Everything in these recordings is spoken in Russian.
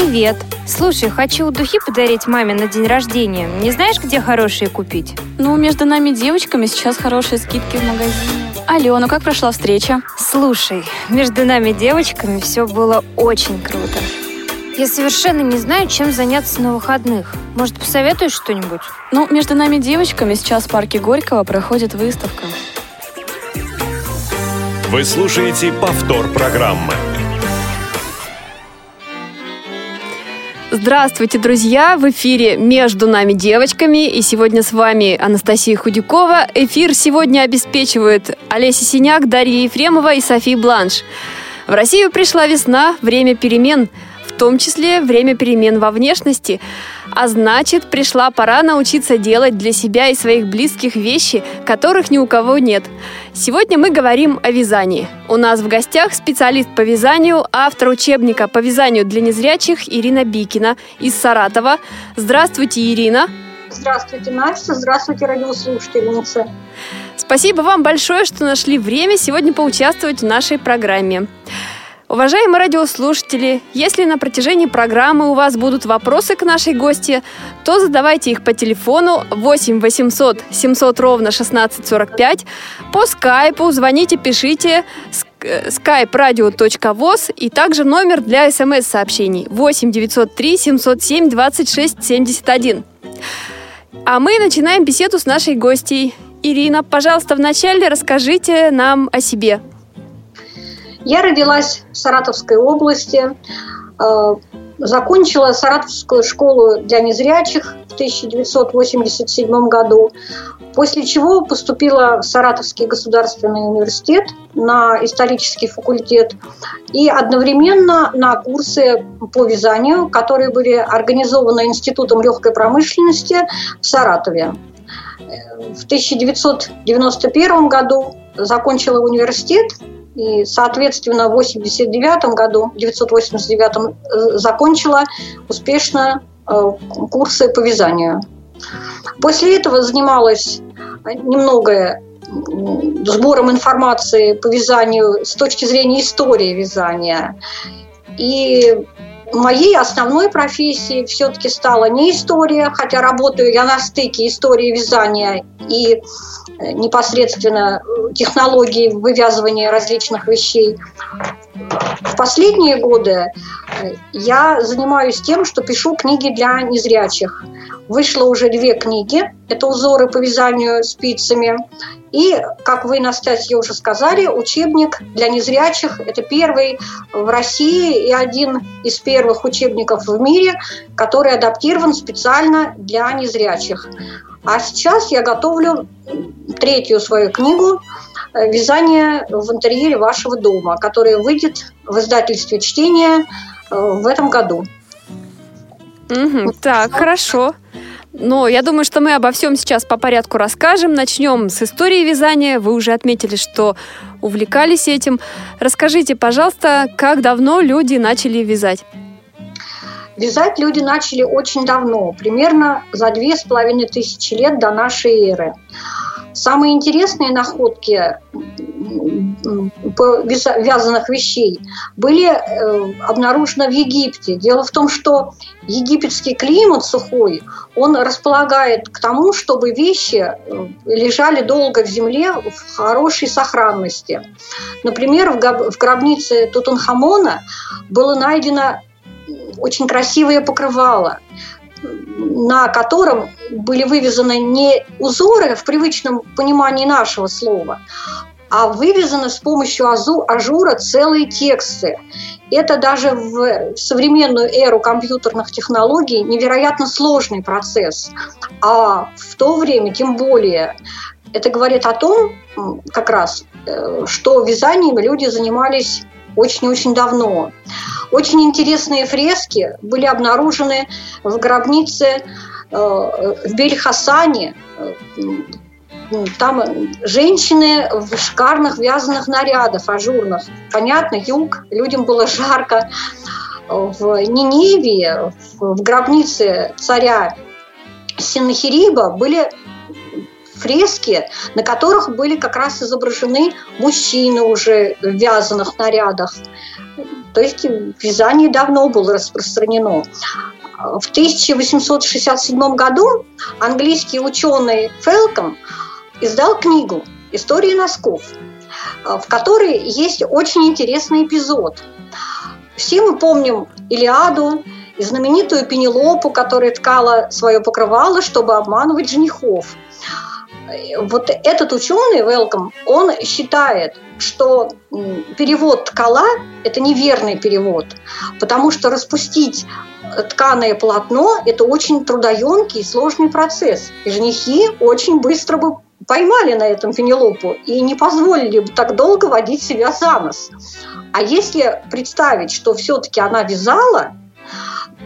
Привет! Слушай, хочу духи подарить маме на день рождения. Не знаешь, где хорошие купить? Ну, между нами девочками сейчас хорошие скидки в магазине. Алло, ну как прошла встреча? Слушай, между нами девочками все было очень круто. Я совершенно не знаю, чем заняться на выходных. Может, посоветуешь что-нибудь? Ну, между нами девочками сейчас в парке Горького проходит выставка. Вы слушаете повтор программы. Здравствуйте, друзья! В эфире «Между нами девочками» и сегодня с вами Анастасия Худякова. Эфир сегодня обеспечивают Олеся Синяк, Дарья Ефремова и София Бланш. В Россию пришла весна, время перемен – том числе время перемен во внешности. А значит, пришла пора научиться делать для себя и своих близких вещи, которых ни у кого нет. Сегодня мы говорим о вязании. У нас в гостях специалист по вязанию, автор учебника по вязанию для незрячих Ирина Бикина из Саратова. Здравствуйте, Ирина. Здравствуйте, Настя. Здравствуйте, радиослушательницы. Спасибо вам большое, что нашли время сегодня поучаствовать в нашей программе. Уважаемые радиослушатели, если на протяжении программы у вас будут вопросы к нашей гости, то задавайте их по телефону 8 800 700 ровно 1645, по скайпу звоните, пишите skype-radio.voz и также номер для смс-сообщений 8 903 707 26 71. А мы начинаем беседу с нашей гостьей. Ирина, пожалуйста, вначале расскажите нам о себе. Я родилась в Саратовской области, э, закончила Саратовскую школу для незрячих в 1987 году, после чего поступила в Саратовский государственный университет на исторический факультет и одновременно на курсы по вязанию, которые были организованы Институтом легкой промышленности в Саратове. В 1991 году закончила университет и, соответственно, в 89 году, в 989 э, закончила успешно э, курсы по вязанию. После этого занималась немного сбором информации по вязанию с точки зрения истории вязания. И моей основной профессией все-таки стала не история, хотя работаю я на стыке истории вязания и э, непосредственно э, технологии вывязывания различных вещей. В последние годы э, я занимаюсь тем, что пишу книги для незрячих. Вышло уже две книги. Это узоры по вязанию спицами. И, как вы, Настасья, уже сказали, учебник для незрячих. Это первый в России и один из первых учебников в мире, который адаптирован специально для незрячих. А сейчас я готовлю третью свою книгу «Вязание в интерьере вашего дома», которая выйдет в издательстве «Чтение» в этом году. Угу, так, хорошо. Но я думаю, что мы обо всем сейчас по порядку расскажем. Начнем с истории вязания. Вы уже отметили, что увлекались этим. Расскажите, пожалуйста, как давно люди начали вязать? Вязать люди начали очень давно, примерно за две с половиной тысячи лет до нашей эры. Самые интересные находки вязаных вещей были э, обнаружены в Египте. Дело в том, что египетский климат сухой, он располагает к тому, чтобы вещи э, лежали долго в земле в хорошей сохранности. Например, в гробнице Тутанхамона было найдено очень красивое покрывало – на котором были вывязаны не узоры в привычном понимании нашего слова, а вывязаны с помощью ажура целые тексты. Это даже в современную эру компьютерных технологий невероятно сложный процесс. А в то время тем более. Это говорит о том, как раз, э, что вязанием люди занимались очень-очень давно. Очень интересные фрески были обнаружены в гробнице э, в Бель-Хасане. Там женщины в шикарных вязаных нарядах, ажурных. Понятно, юг, людям было жарко. В Ниневии, в гробнице царя Синахириба были фрески, на которых были как раз изображены мужчины уже в вязаных нарядах. То есть вязание давно было распространено. В 1867 году английский ученый Фелком издал книгу «История носков», в которой есть очень интересный эпизод. Все мы помним Илиаду и знаменитую Пенелопу, которая ткала свое покрывало, чтобы обманывать женихов. Вот этот ученый, Велком, он считает, что перевод ткала – это неверный перевод, потому что распустить тканое полотно – это очень трудоемкий и сложный процесс. И женихи очень быстро бы поймали на этом Пенелопу и не позволили бы так долго водить себя за нос. А если представить, что все-таки она вязала,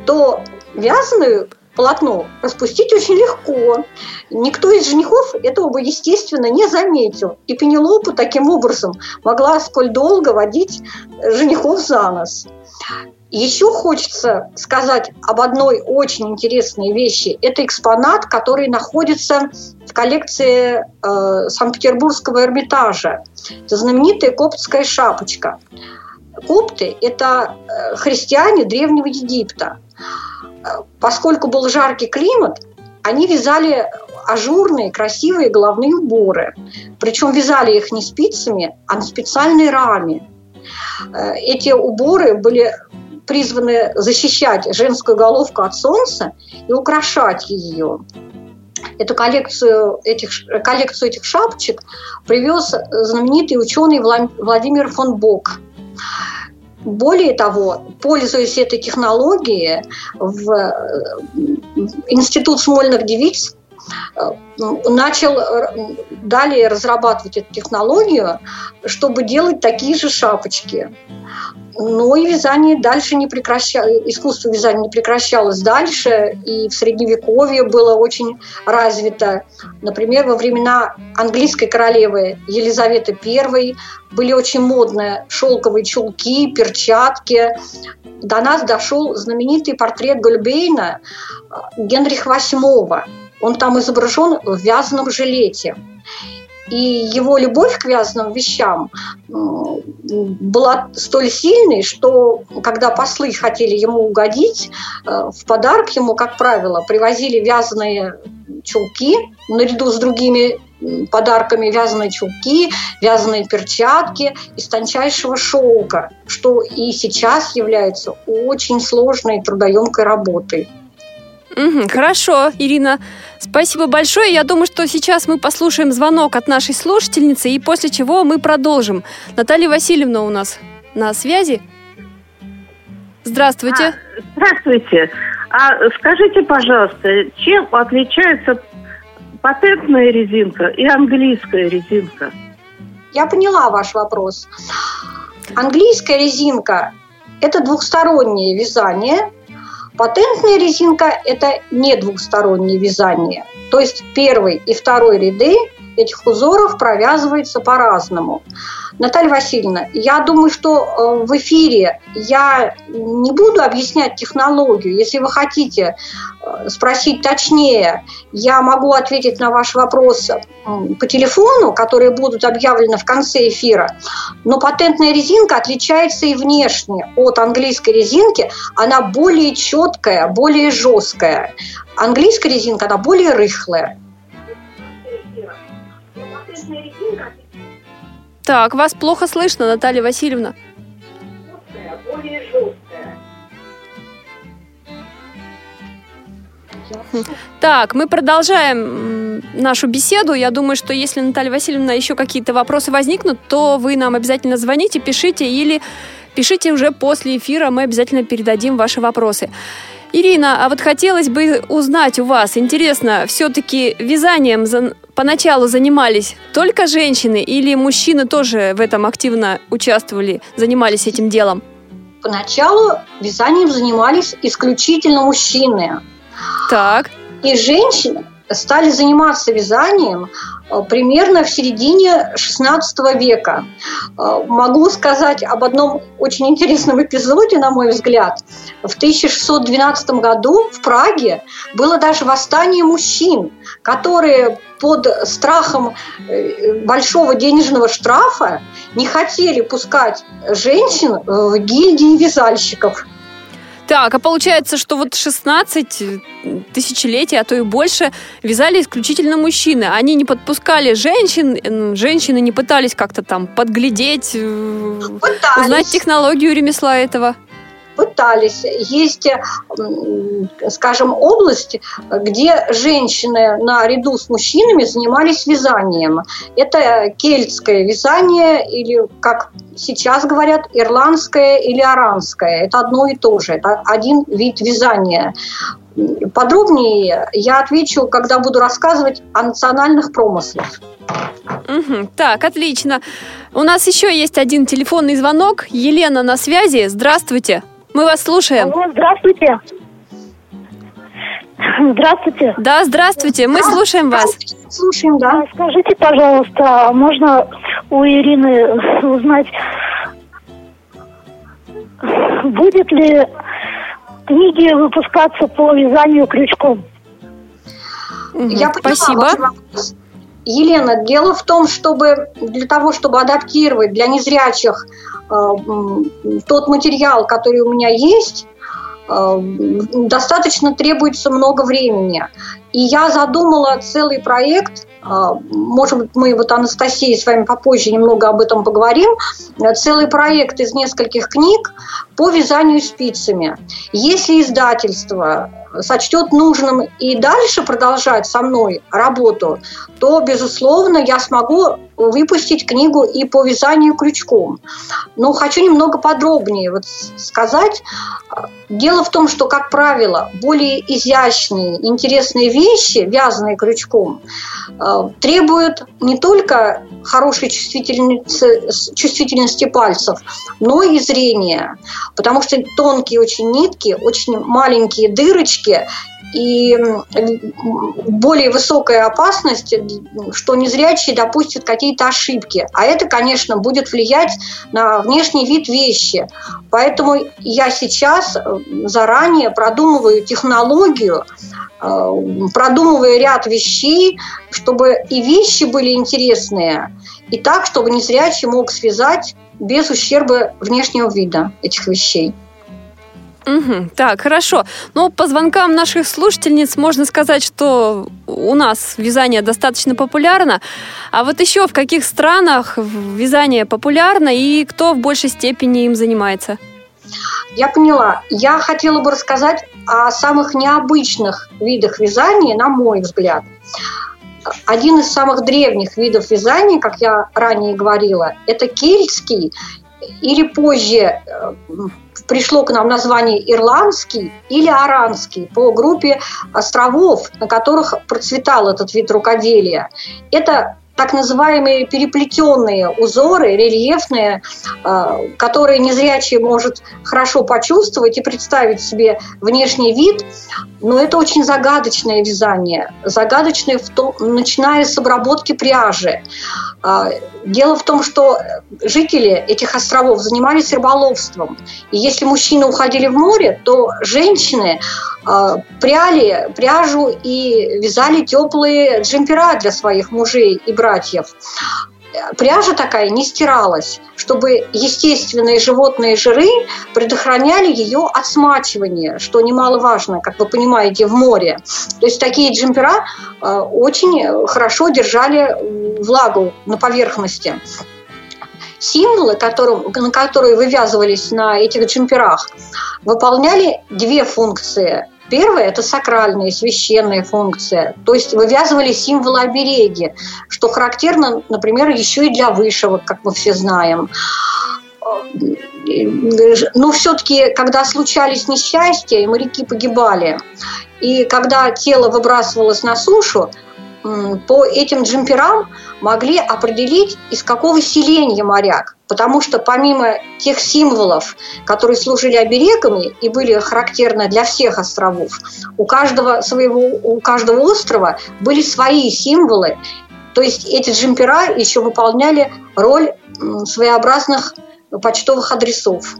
то вязаную полотно распустить очень легко. Никто из женихов этого бы, естественно, не заметил. И Пенелопа таким образом могла сколь долго водить женихов за нос. Еще хочется сказать об одной очень интересной вещи. Это экспонат, который находится в коллекции э, Санкт-Петербургского Эрмитажа. Это знаменитая коптская шапочка. Копты – это э, христиане Древнего Египта. Поскольку был жаркий климат, они вязали ажурные, красивые головные уборы. Причем вязали их не спицами, а на специальной раме. Э, эти уборы были призваны защищать женскую головку от солнца и украшать ее. Эту коллекцию этих, коллекцию этих шапочек привез знаменитый ученый Владимир фон Бок. Более того, пользуясь этой технологией, в Институт смольных девиц э, начал далее разрабатывать эту технологию, чтобы делать такие же шапочки. Но и вязание дальше не прекращалось, искусство вязания не прекращалось дальше, и в Средневековье было очень развито. Например, во времена английской королевы Елизаветы I были очень модные шелковые чулки, перчатки. До нас дошел знаменитый портрет Гольбейна э, Генриха VIII. Он там изображен в вязаном жилете. И его любовь к вязаным вещам была столь сильной, что когда послы хотели ему угодить, э, в подарок ему, как правило, привозили вязаные чулки наряду с другими подарками вязаные чулки, вязаные перчатки из тончайшего шелка, что и сейчас является очень сложной трудоемкой работой. Угу, хорошо, Ирина. Спасибо большое. Я думаю, что сейчас мы послушаем звонок от нашей слушательницы, и после чего мы продолжим. Наталья Васильевна у нас на связи. Здравствуйте. А, здравствуйте. А скажите, пожалуйста, чем отличается патентная резинка и английская резинка? Я поняла ваш вопрос. Английская резинка – это двухстороннее вязание – Патентная резинка – это не двухстороннее вязание. То есть первый и второй ряды этих узоров провязываются по-разному. Наталья Васильевна, я думаю, что э, в эфире я не буду объяснять технологию. Если вы хотите э, спросить точнее, я могу ответить на ваш вопрос по телефону, которые будут объявлены в конце эфира. Но патентная резинка отличается и внешне от английской резинки. Она более четкая, более жесткая. Английская резинка, она более рыхлая. Так, вас плохо слышно, Наталья Васильевна. Так, мы продолжаем нашу беседу. Я думаю, что если, Наталья Васильевна, еще какие-то вопросы возникнут, то вы нам обязательно звоните, пишите или пишите уже после эфира, мы обязательно передадим ваши вопросы. Ирина, а вот хотелось бы узнать у вас, интересно, все-таки вязанием за... поначалу занимались только женщины или мужчины тоже в этом активно участвовали, занимались этим делом? Поначалу вязанием занимались исключительно мужчины. Так. И женщины стали заниматься вязанием э, примерно в середине XVI века. Э, могу сказать об одном очень интересном эпизоде, на мой взгляд. В 1612 году в Праге было даже восстание мужчин, которые под страхом э, большого денежного штрафа не хотели пускать женщин в гильдии вязальщиков. Так, а получается, что вот 16 тысячелетий, а то и больше, вязали исключительно мужчины. Они не подпускали женщин, женщины не пытались как-то там подглядеть, э, пытались. узнать технологию ремесла этого пытались. Есть, скажем, область, где женщины наряду с мужчинами занимались вязанием. Это кельтское вязание или, как сейчас говорят, ирландское или аранское. Это одно и то же. Это один вид вязания. Подробнее я отвечу, когда буду рассказывать о национальных промыслах. Угу, так, отлично. У нас еще есть один телефонный звонок. Елена на связи. Здравствуйте. Мы вас слушаем. Алло, здравствуйте. Здравствуйте. Да, здравствуйте. Мы слушаем вас. Слушаем, да. А скажите, пожалуйста, можно у Ирины узнать, будет ли книги выпускаться по вязанию крючком? Я поняла Спасибо. Елена, дело в том, чтобы для того, чтобы адаптировать для незрячих Э, тот материал, который у меня есть, э, достаточно требуется много времени. И я задумала целый проект, э, может быть, мы вот Анастасия с вами попозже немного об этом поговорим, целый проект из нескольких книг по вязанию спицами. Если издательство сочтет нужным и дальше продолжать со мной работу, то, безусловно, я смогу выпустить книгу и по вязанию крючком. Но хочу немного подробнее вот сказать. Дело в том, что, как правило, более изящные, интересные вещи, вязанные крючком, э, требуют не только хорошей чувствительности, чувствительности пальцев, но и зрения. Потому что тонкие очень нитки, очень маленькие дырочки, и более высокая опасность, что незрячий допустит какие-то ошибки. А это, конечно, будет влиять на внешний вид вещи. Поэтому я сейчас э, заранее продумываю технологию, э, продумывая ряд вещей, чтобы и вещи были интересные, и так, чтобы незрячий мог связать без ущерба внешнего вида этих вещей. Угу, так, хорошо. Ну, по звонкам наших слушательниц можно сказать, что у нас вязание достаточно популярно. А вот еще в каких странах вязание популярно и кто в большей степени им занимается? Я поняла. Я хотела бы рассказать о самых необычных видах вязания, на мой взгляд. Один из самых древних видов вязания, как я ранее говорила, это кельтский или позже э, пришло к нам название ирландский или аранский по группе островов, на которых процветал этот вид рукоделия. Это так называемые переплетенные узоры, рельефные, а, которые незрячий может хорошо почувствовать и представить себе внешний вид, но это очень загадочное вязание, загадочное, в том, начиная с обработки пряжи. А, дело в том, что жители этих островов занимались рыболовством, и если мужчины уходили в море, то женщины а, пряли пряжу и вязали теплые джемпера для своих мужей и. Пряжа такая не стиралась, чтобы естественные животные жиры предохраняли ее от смачивания, что немаловажно, как вы понимаете, в море. То есть такие джемпера а, очень хорошо держали влагу на поверхности символы, которым, на которые вывязывались на этих джемперах, выполняли две функции. Первое – это сакральная, священная функция. То есть вывязывали символы обереги, что характерно, например, еще и для вышивок, как мы все знаем. Но все-таки, когда случались несчастья, и моряки погибали, и когда тело выбрасывалось на сушу, по этим джемперам могли определить, из какого селения моряк. Потому что помимо тех символов, которые служили оберегами и были характерны для всех островов, у каждого, своего, у каждого острова были свои символы. То есть эти джемпера еще выполняли роль своеобразных почтовых адресов.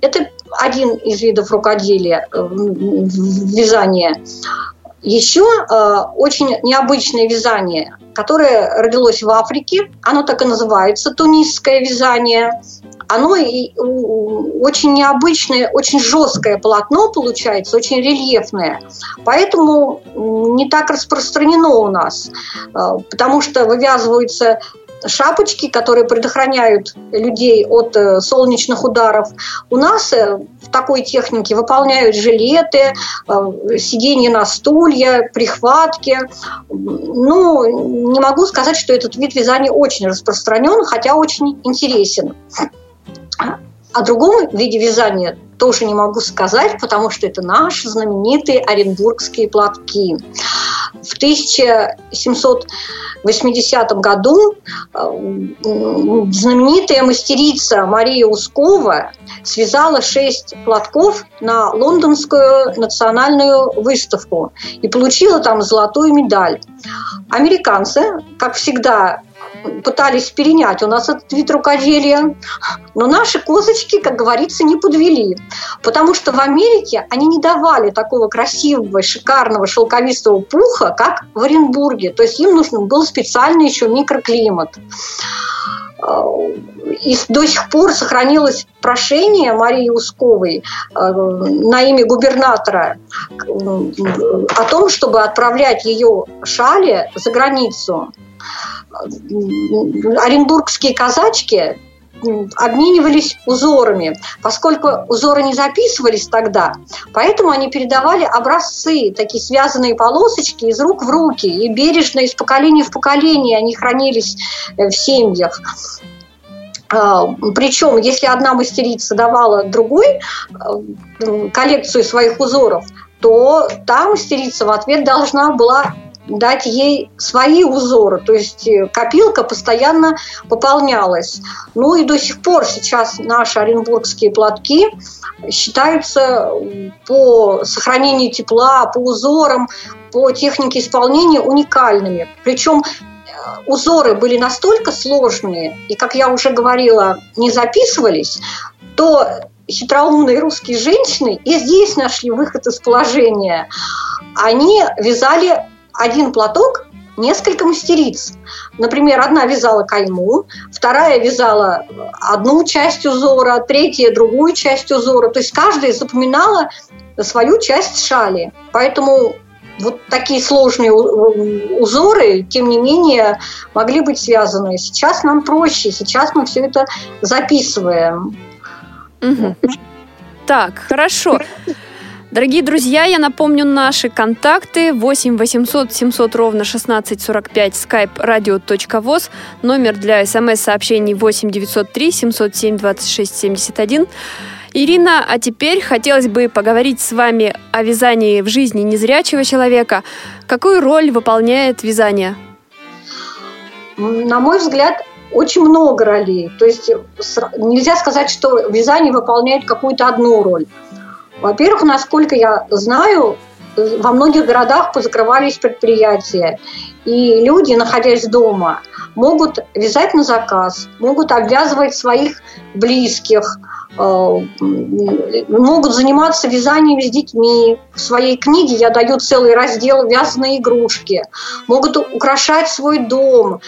Это один из видов рукоделия, э, вязания. Еще э, очень необычное вязание, которое родилось в Африке, оно так и называется, тунисское вязание. Оно и, очень необычное, очень жесткое полотно получается, очень рельефное. Поэтому не так распространено у нас, э, потому что вывязываются шапочки, которые предохраняют людей от э, солнечных ударов. У нас э, в такой технике выполняют жилеты, э, сиденья на стулья, прихватки. Ну, не могу сказать, что этот вид вязания очень распространен, хотя очень интересен. О другом виде вязания тоже не могу сказать, потому что это наши знаменитые оренбургские платки. В 1780 году э, знаменитая мастерица Мария Ускова связала шесть платков на лондонскую национальную выставку и получила там золотую медаль. Американцы, как всегда, пытались перенять. У нас этот вид рукоделия, но наши козочки, как говорится, не подвели, потому что в Америке они не давали такого красивого, шикарного шелковистого пуха, как в Оренбурге, то есть им нужен был специальный еще микроклимат. И до сих пор сохранилось прошение Марии Усковой э, на имя губернатора о том, чтобы отправлять ее шали за границу оренбургские казачки обменивались узорами, поскольку узоры не записывались тогда, поэтому они передавали образцы, такие связанные полосочки из рук в руки, и бережно из поколения в поколение они хранились э, в семьях. А, Причем, если одна мастерица давала другой э, коллекцию своих узоров, то та мастерица в ответ должна была дать ей свои узоры, то есть э, копилка постоянно пополнялась. Ну и до сих пор сейчас наши оренбургские платки считаются по сохранению тепла, по узорам, по технике исполнения уникальными. Причем э, узоры были настолько сложные, и, как я уже говорила, не записывались, то хитроумные русские женщины и здесь нашли выход из положения. Они вязали один платок несколько мастериц. Например, одна вязала кайму, вторая вязала одну часть узора, третья другую часть узора. То есть каждая запоминала свою часть шали. Поэтому вот такие сложные узоры, тем не менее, могли быть связаны. Сейчас нам проще, сейчас мы все это записываем. Угу. Так, хорошо. Дорогие друзья, я напомню наши контакты 8 800 700 ровно 16 45 skype radio.voz, номер для смс-сообщений 8 903 707 26 71. Ирина, а теперь хотелось бы поговорить с вами о вязании в жизни незрячего человека. Какую роль выполняет вязание? На мой взгляд, очень много ролей. То есть нельзя сказать, что вязание выполняет какую-то одну роль. Во-первых, насколько я знаю, во многих городах позакрывались предприятия, и люди, находясь дома, могут вязать на заказ, могут обвязывать своих близких, э, могут заниматься вязанием с детьми. В своей книге я даю целый раздел «Вязаные игрушки». Могут украшать свой дом,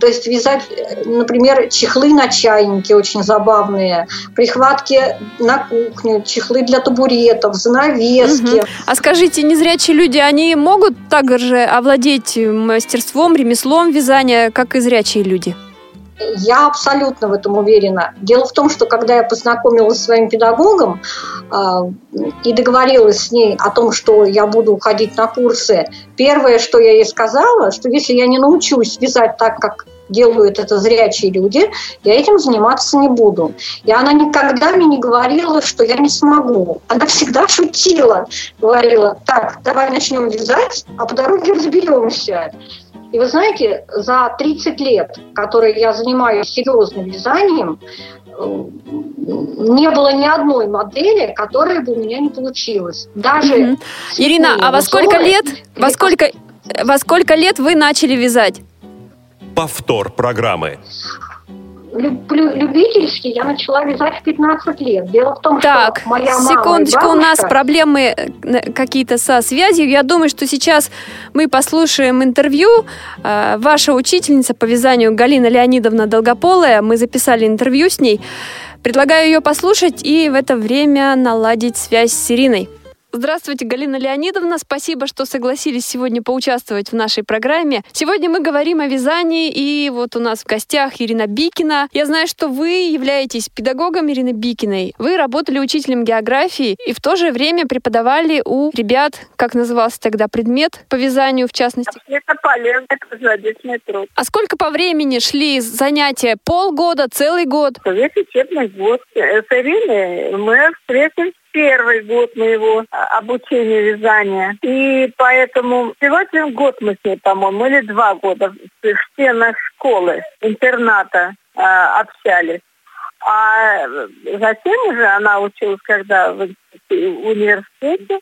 то есть вязать, например, чехлы на чайнике очень забавные, прихватки на кухню, чехлы для табуретов, занавески. Угу. А скажите, незрячие люди, они могут также овладеть мастерством, ремеслом вязания, как и зрячие люди? Я абсолютно в этом уверена. Дело в том, что когда я познакомилась с своим педагогом э, и договорилась с ней о том, что я буду ходить на курсы, первое, что я ей сказала, что если я не научусь вязать так, как делают это зрячие люди, я этим заниматься не буду. И она никогда мне не говорила, что я не смогу. Она всегда шутила, говорила, так, давай начнем вязать, а по дороге разберемся. И вы знаете, за 30 лет, которые я занимаюсь серьезным вязанием, э, не было ни одной модели, которая бы у меня не получилась. Даже mm-hmm. Ирина, а во сколько лет, во сколько, во сколько лет вы начали вязать? Повтор программы любительски я начала вязать в 15 лет. Дело в том, так, что моя мама секундочку, бабушка... у нас проблемы э, какие-то со связью. Я думаю, что сейчас мы послушаем интервью. Э, ваша учительница по вязанию Галина Леонидовна Долгополая. Мы записали интервью с ней. Предлагаю ее послушать и в это время наладить связь с Ириной. Здравствуйте, Галина Леонидовна. Спасибо, что согласились сегодня поучаствовать в нашей программе. Сегодня мы говорим о вязании, и вот у нас в гостях Ирина Бикина. Я знаю, что вы являетесь педагогом Ирины Бикиной. Вы работали учителем географии и в то же время преподавали у ребят, как назывался тогда предмет по вязанию в частности? Это полезный круглогодичный труд. А сколько по времени шли занятия? Полгода, целый год? Весь учебный год. С Ириной мы встретились первый год моего а, обучения вязания. И поэтому сегодня год мы с ней, по-моему, или два года в стенах школы, интерната э, общались. А затем уже она училась, когда в университете,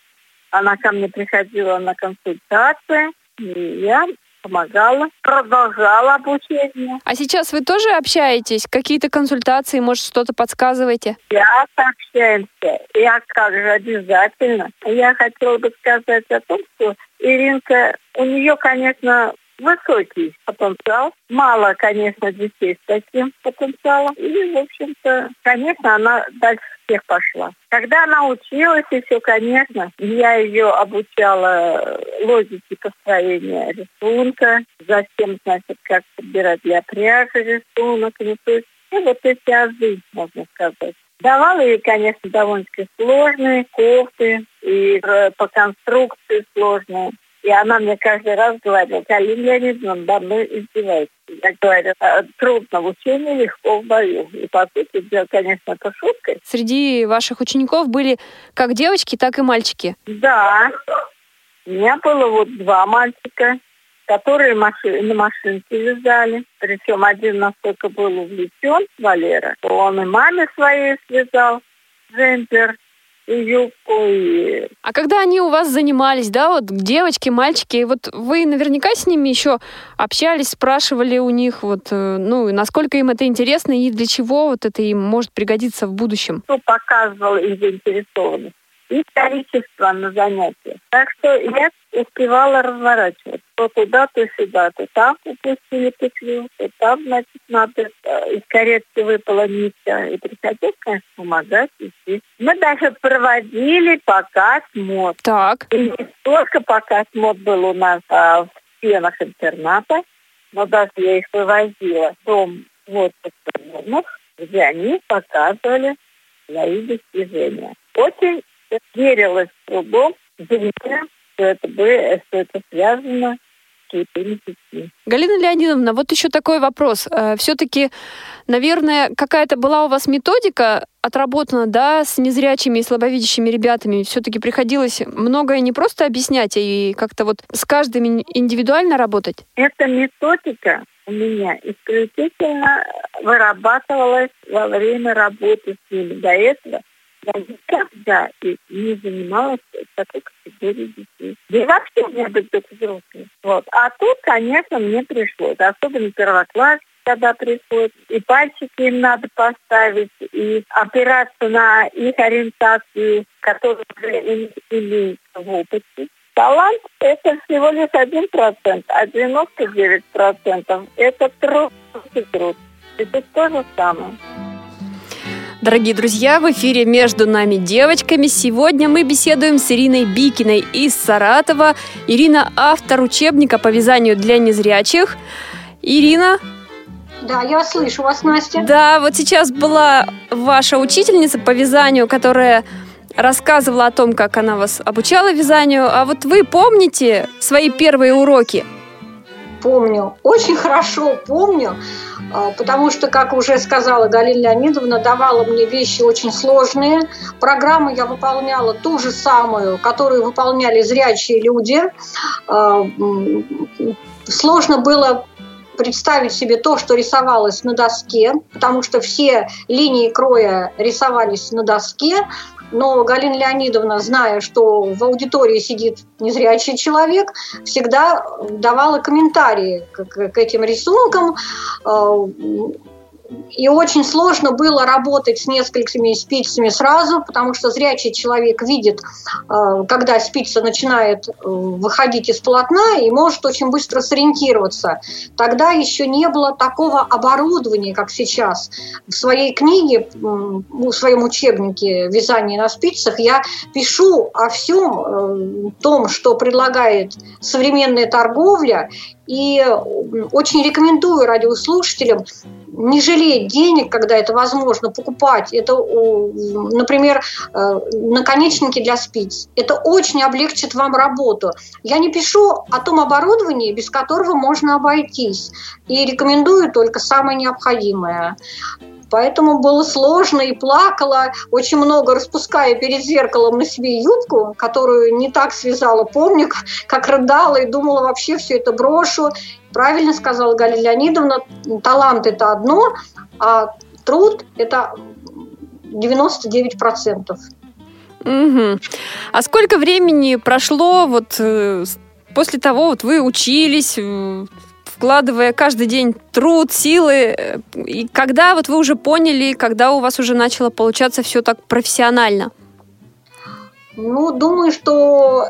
она ко мне приходила на консультации, и я помогала, продолжала обучение. А сейчас вы тоже общаетесь? Какие-то консультации, может, что-то подсказываете? Я общаемся. Я как же обязательно. Я хотела бы сказать о том, что Иринка, у нее, конечно, высокий потенциал. Мало, конечно, детей с таким потенциалом. И, в общем-то, конечно, она дальше всех пошла. Когда она училась, все, конечно, я ее обучала логике построения рисунка, затем, значит, как подбирать для пряжи рисунок. Ну, то есть, и вот эти азы, можно сказать. Давала ей, конечно, довольно-таки сложные кофты и э, по конструкции сложные. И она мне каждый раз говорила, Галина Леонидовна, да мы издеваетесь. Я говорю, «А, трудно в учении, легко в бою. И по сути дела, конечно, это шутка. Среди ваших учеников были как девочки, так и мальчики? Да. У меня было вот два мальчика, которые маши... на машинке вязали. Причем один настолько был увлечен, Валера, он и маме своей связал джемпер, и юбку, и... А когда они у вас занимались, да, вот девочки, мальчики, вот вы наверняка с ними еще общались, спрашивали у них, вот, э, ну, насколько им это интересно и для чего вот это им может пригодиться в будущем? Кто показывал их заинтересованность? И количество на занятиях. Так что я успевала разворачивать. То туда, то сюда, то там упустили петлю, то там, значит, надо э, из каретки выпала нитка. И приходилось, конечно, помогать идти. Мы даже проводили показ мод. Так. И не только показ мод был у нас а, в стенах интерната, но даже я их вывозила в дом вот где они показывали свои достижения. Очень верилось в трудом, что это, что это связано Галина Леонидовна, вот еще такой вопрос. Э, Все-таки, наверное, какая-то была у вас методика отработана, да, с незрячими и слабовидящими ребятами. Все-таки приходилось многое не просто объяснять, а и как-то вот с каждым индивидуально работать? Эта методика у меня исключительно вырабатывалась во время работы с ними. До этого я никогда не занималась такой категорией детей. Да и вообще у меня быть только взрослые. Вот. А тут, конечно, мне пришлось. Особенно первокласс, когда приходят. И пальчики им надо поставить, и опираться на их ориентацию, которую уже имеют в опыте. Талант – это всего лишь один процент, а 99 процентов – это труд и труд. Это то же самое. Дорогие друзья, в эфире «Между нами девочками» сегодня мы беседуем с Ириной Бикиной из Саратова. Ирина – автор учебника по вязанию для незрячих. Ирина, да, я слышу вас, Настя. Да, вот сейчас была ваша учительница по вязанию, которая рассказывала о том, как она вас обучала вязанию. А вот вы помните свои первые уроки? Помню, очень хорошо помню, а, потому что, как уже сказала Галина Леонидовна, давала мне вещи очень сложные. Программу я выполняла ту же самую, которую выполняли зрячие люди. А, сложно было представить себе то, что рисовалось на доске, потому что все линии кроя рисовались на доске, но Галина Леонидовна, зная, что в аудитории сидит незрячий человек, всегда давала комментарии к, к этим рисункам, э, и очень сложно было работать с несколькими спицами сразу, потому что зрячий человек видит, э, когда спица начинает э, выходить из полотна и может очень быстро сориентироваться. Тогда еще не было такого оборудования, как сейчас. В своей книге, в своем учебнике «Вязание на спицах» я пишу о всем э, том, что предлагает современная торговля, и очень рекомендую радиослушателям не жалеть денег, когда это возможно, покупать. Это, например, э, наконечники для спиц. Это очень облегчит вам работу. Я не пишу о том оборудовании, без которого можно обойтись. И рекомендую только самое необходимое. Поэтому было сложно и плакала очень много, распуская перед зеркалом на себе юбку, которую не так связала. Помню, как рыдала и думала, вообще все это брошу. Правильно сказала Галина Леонидовна, талант – это одно, а труд – это 99%. Угу. А сколько времени прошло вот э, после того, вот вы учились, э, вкладывая каждый день труд, силы. И когда вот вы уже поняли, когда у вас уже начало получаться все так профессионально? Ну, думаю, что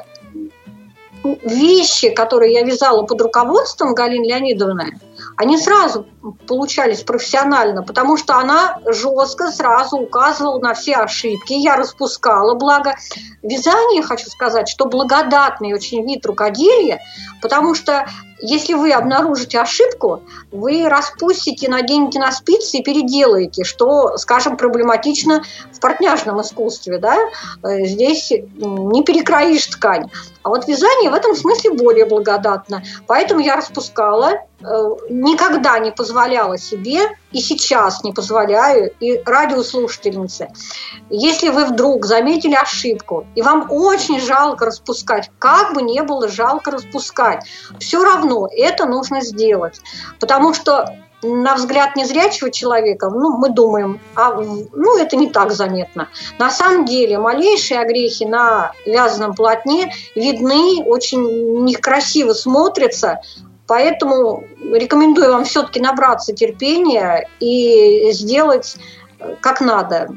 вещи, которые я вязала под руководством Галины Леонидовны, они сразу получались профессионально, потому что она жестко сразу указывала на все ошибки. Я распускала, благо вязание, хочу сказать, что благодатный очень вид рукоделия, потому что если вы обнаружите ошибку, вы распустите, наденете на спицы и переделаете, что, скажем, проблематично в портняжном искусстве. Да? Э, здесь не перекроишь ткань. А вот вязание в этом смысле более благодатно. Поэтому я распускала, никогда не позволяла себе и сейчас не позволяю, и радиослушательнице, если вы вдруг заметили ошибку, и вам очень жалко распускать, как бы не было жалко распускать, все равно это нужно сделать. Потому что на взгляд незрячего человека, ну, мы думаем, а, ну, это не так заметно. На самом деле малейшие огрехи на вязаном полотне видны, очень некрасиво смотрятся, Поэтому рекомендую вам все-таки набраться терпения и сделать э, как надо.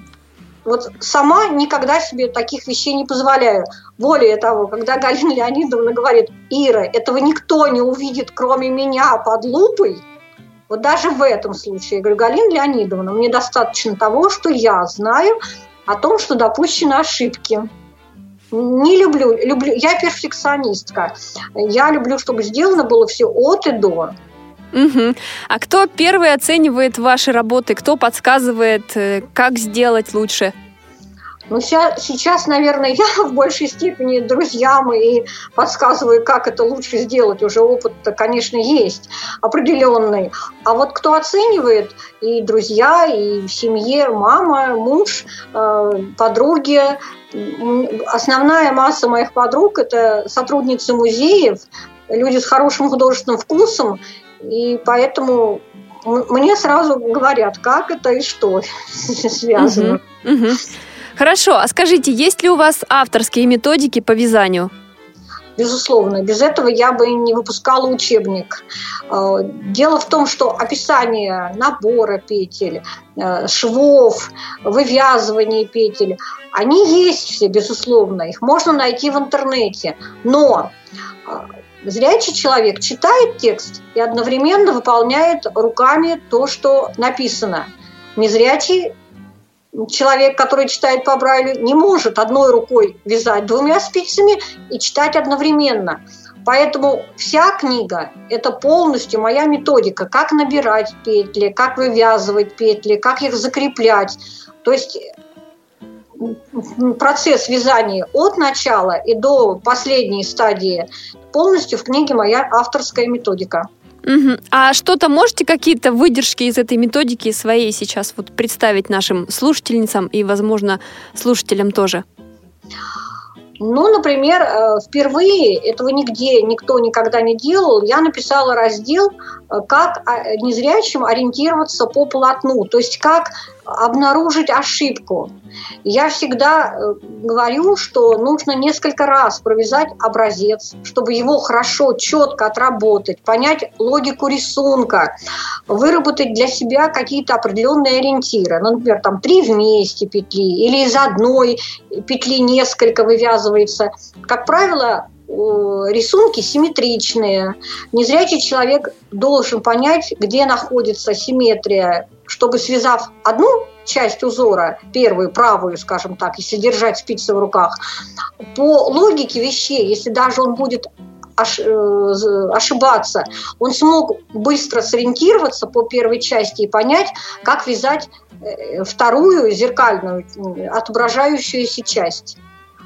Вот сама никогда себе таких вещей не позволяю. Более того, когда Галина Леонидовна говорит, Ира, этого никто не увидит, кроме меня под лупой, вот даже в этом случае, я говорю, Галина Леонидовна, мне достаточно того, что я знаю о том, что допущены ошибки. Не люблю, люблю. Я перфекционистка. Я люблю, чтобы сделано было все от и до. Угу. А кто первый оценивает ваши работы? Кто подсказывает, э, как сделать лучше? Ну, сейчас, наверное, я в большей степени друзьям и подсказываю, как это лучше сделать. Уже опыт-то, конечно, есть определенный. А вот кто оценивает, и друзья, и в семье мама, муж, э, подруги, основная масса моих подруг – это сотрудницы музеев, люди с хорошим художественным вкусом, и поэтому мне сразу говорят, как это и что связано. Хорошо, а скажите, есть ли у вас авторские методики по вязанию? Безусловно. Без этого я бы не выпускала учебник. Э, дело в том, что описание набора петель, э, швов, вывязывания петель, они есть все, безусловно. Их можно найти в интернете. Но э, зрячий человек читает текст и одновременно выполняет руками то, что написано. Незрячий человек, который читает по Брайлю, не может одной рукой вязать двумя спицами и читать одновременно. Поэтому вся книга – это полностью моя методика, как набирать петли, как вывязывать петли, как их закреплять. То есть процесс вязания от начала и до последней стадии полностью в книге моя авторская методика. Угу. А что-то можете какие-то выдержки из этой методики своей сейчас вот представить нашим слушательницам и, возможно, слушателям тоже? Ну, например, э, впервые этого нигде никто никогда не делал. Я написала раздел, э, как а, незрячим ориентироваться по полотну, то есть как обнаружить ошибку. Я всегда э, говорю, что нужно несколько раз провязать образец, чтобы его хорошо, четко отработать, понять логику рисунка, выработать для себя какие-то определенные ориентиры. Ну, например, там три вместе петли или из одной петли несколько вывязывается. Как правило, рисунки симметричные. Незрячий человек должен понять, где находится симметрия чтобы связав одну часть узора, первую, правую, скажем так, если держать спицы в руках, по логике вещей, если даже он будет э, ошибаться, он смог быстро сориентироваться по первой части и понять, как вязать э, вторую зеркальную, отображающуюся часть.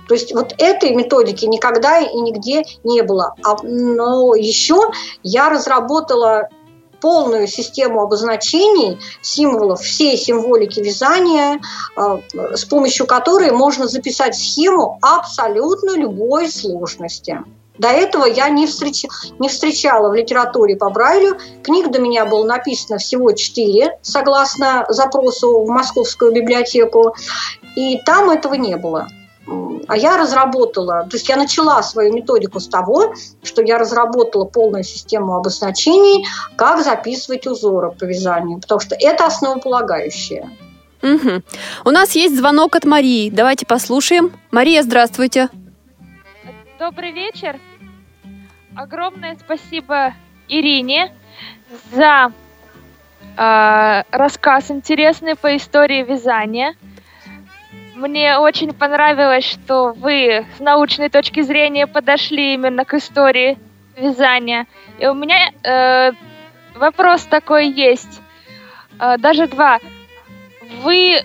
То есть вот этой методики никогда и нигде не было. А, но еще я разработала полную систему обозначений, символов, всей символики вязания, а, с помощью которой можно записать схему абсолютно любой сложности. До этого я не, встреч... не встречала в литературе по Брайлю. Книг до меня было написано всего четыре, согласно запросу в Московскую библиотеку. И там этого не было. А я разработала, то есть я начала свою методику с того, что я разработала полную систему обозначений, как записывать узоры по вязанию, потому что это основополагающее. Угу. У нас есть звонок от Марии. Давайте послушаем. Мария, здравствуйте. Добрый вечер. Огромное спасибо Ирине за э, рассказ интересный по истории вязания. Мне очень понравилось, что вы с научной точки зрения подошли именно к истории вязания. И у меня э, вопрос такой есть, э, даже два. Вы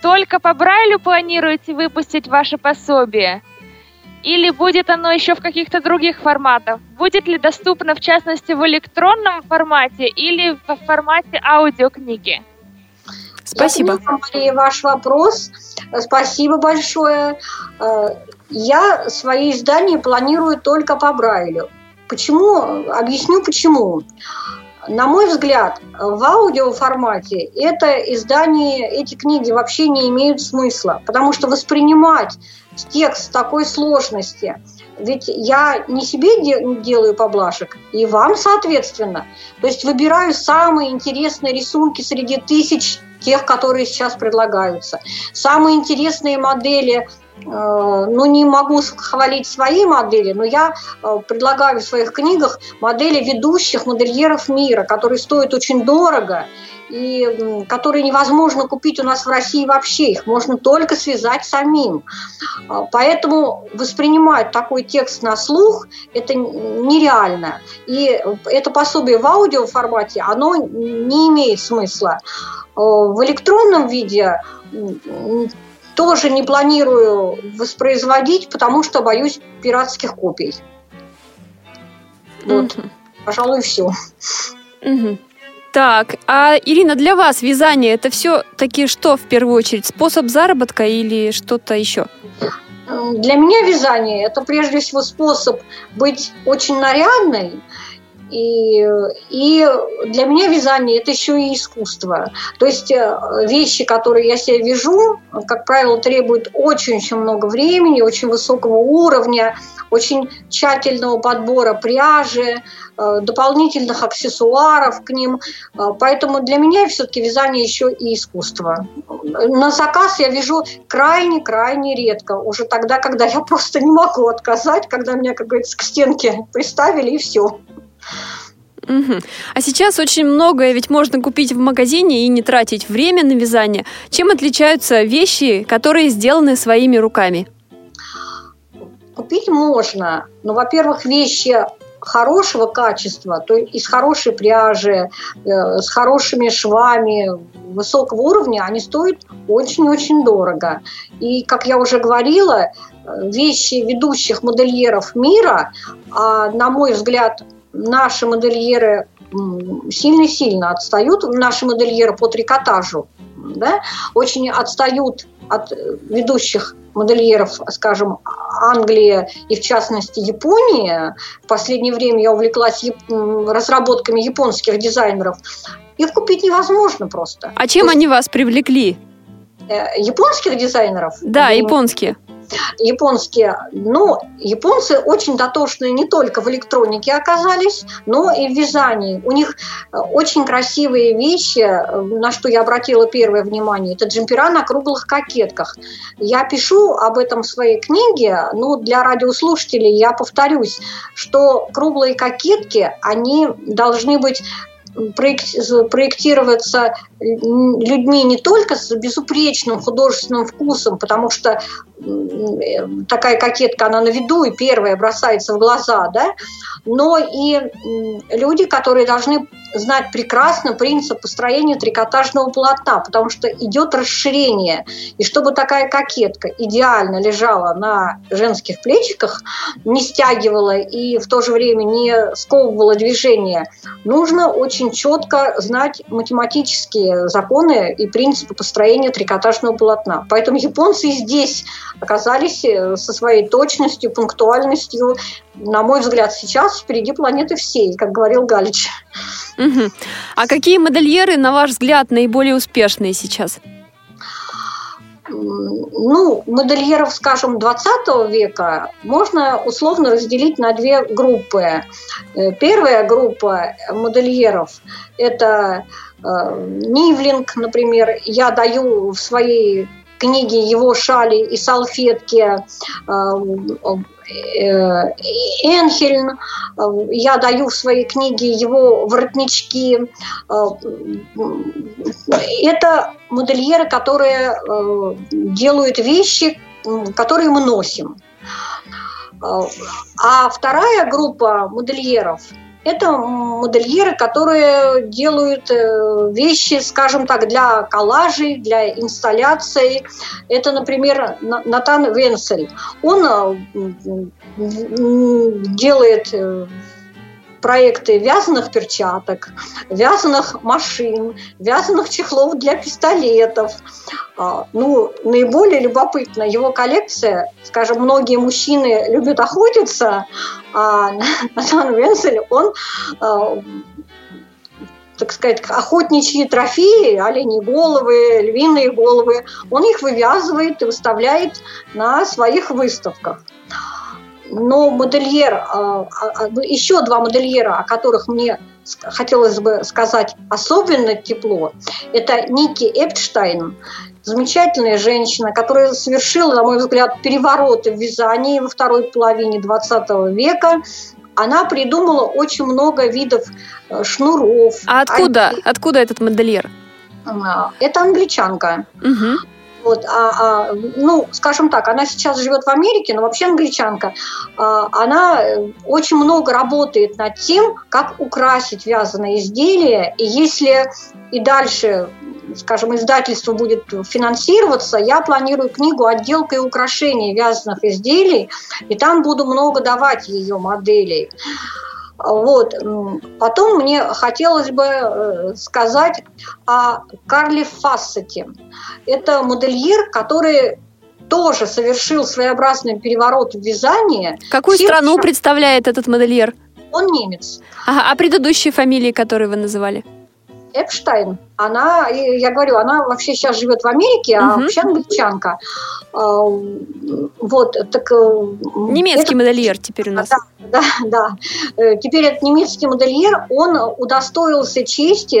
только по Брайлю планируете выпустить ваше пособие? Или будет оно еще в каких-то других форматах? Будет ли доступно, в частности, в электронном формате или в формате аудиокниги? Спасибо. Я поняла, Мария, ваш вопрос. Спасибо большое. Э, я свои издания планирую только по Брайлю. Почему? Объясню почему. На мой взгляд, в аудиоформате это издание, эти книги вообще не имеют смысла, потому что воспринимать текст такой сложности, ведь я не себе делаю поблажек, и вам, соответственно. То есть выбираю самые интересные рисунки среди тысяч тех, которые сейчас предлагаются. Самые интересные модели ну, не могу хвалить свои модели, но я э, предлагаю в своих книгах модели ведущих модельеров мира, которые стоят очень дорого и которые невозможно купить у нас в России вообще, их можно только связать самим. А, поэтому воспринимать такой текст на слух – это нереально. И это пособие в аудиоформате, оно не имеет смысла. В электронном виде тоже не планирую воспроизводить, потому что боюсь пиратских копий. Вот, mm-hmm. пожалуй, все. Mm-hmm. Так, а Ирина, для вас вязание это все-таки что в первую очередь? Способ заработка или что-то еще? Для меня вязание это прежде всего способ быть очень нарядной, и, и для меня вязание это еще и искусство. То есть э, вещи, которые я себе вяжу, как правило, требуют очень-очень много времени, очень высокого уровня, очень тщательного подбора пряжи, э, дополнительных аксессуаров к ним. Э, поэтому для меня все-таки вязание еще и искусство. На заказ я вяжу крайне-крайне редко. Уже тогда, когда я просто не могу отказать, когда меня, как говорится, к стенке приставили и все. Угу. А сейчас очень многое ведь можно купить в магазине и не тратить время на вязание. Чем отличаются вещи, которые сделаны своими руками? Купить можно, но, во-первых, вещи хорошего качества, то есть из хорошей пряжи, э, с хорошими швами, высокого уровня, они стоят очень-очень дорого. И, как я уже говорила, э, вещи ведущих модельеров мира, а, на мой взгляд, наши модельеры сильно-сильно отстают наши модельеры по трикотажу, да, очень отстают от ведущих модельеров, скажем, Англия и, в частности, Япония. В последнее время я увлеклась разработками японских дизайнеров. Их купить невозможно просто. А чем есть, они вас привлекли? Э, японских дизайнеров? Да, японские японские, ну, японцы очень дотошные не только в электронике оказались, но и в вязании. У них э, очень красивые вещи, э, на что я обратила первое внимание, это джемпера на круглых кокетках. Я пишу об этом в своей книге, но для радиослушателей я повторюсь, что круглые кокетки, они должны быть проектироваться людьми не только с безупречным художественным вкусом, потому что такая кокетка, она на виду и первая бросается в глаза, да, но и люди, которые должны знать прекрасно принцип построения трикотажного полотна, потому что идет расширение. И чтобы такая кокетка идеально лежала на женских плечиках, не стягивала и в то же время не сковывала движение, нужно очень четко знать математические законы и принципы построения трикотажного полотна. Поэтому японцы здесь оказались э, со своей точностью, пунктуальностью, на мой взгляд, сейчас впереди планеты всей, как говорил Галич. Угу. А какие модельеры, на ваш взгляд, наиболее успешные сейчас? Ну, модельеров, скажем, 20 века можно условно разделить на две группы. Э, первая группа модельеров – это э, Нивлинг, например. Я даю в своей книге его шали и салфетки э, Энхельн, э, я даю в своей книге его воротнички. Э, это модельеры, которые делают вещи, которые мы носим. А вторая группа модельеров – это модельеры, которые делают э, вещи, скажем так, для коллажей, для инсталляций. Это, например, Натан Венсель. Он э, делает э, проекты вязаных перчаток, вязаных машин, вязаных чехлов для пистолетов. А, ну, наиболее любопытна его коллекция. Скажем, многие мужчины любят охотиться, а Натан Венсель, он а, так сказать, охотничьи трофеи, оленьи головы, львиные головы, он их вывязывает и выставляет на своих выставках. Но модельер, а, а, а, еще два модельера, о которых мне хотелось бы сказать особенно тепло, это Ники Эпштайн, замечательная женщина, которая совершила, на мой взгляд, перевороты в вязании во второй половине 20 века. Она придумала очень много видов э, шнуров. А откуда, откуда этот модельер? Это англичанка. Угу. Вот, а, а, ну, скажем так, она сейчас живет в Америке, но вообще англичанка. А, она э, очень много работает над тем, как украсить вязаное изделие. И если и дальше скажем, издательство будет финансироваться, я планирую книгу «Отделка и украшения вязаных изделий», и там буду много давать ее моделей. Вот. Потом мне хотелось бы э, сказать о Карле Фассете. Это модельер, который тоже совершил своеобразный переворот в вязании. Какую Всем страну представляет этот модельер? Он немец. Ага, а предыдущие фамилии, которые вы называли? Эпштайн. Она, я говорю, она вообще сейчас живет в Америке, а угу. вообще англичанка. А, вот, так... Э, Немецкий это... модельер теперь у нас. Да, да, да. Э, теперь этот немецкий модельер, он удостоился чести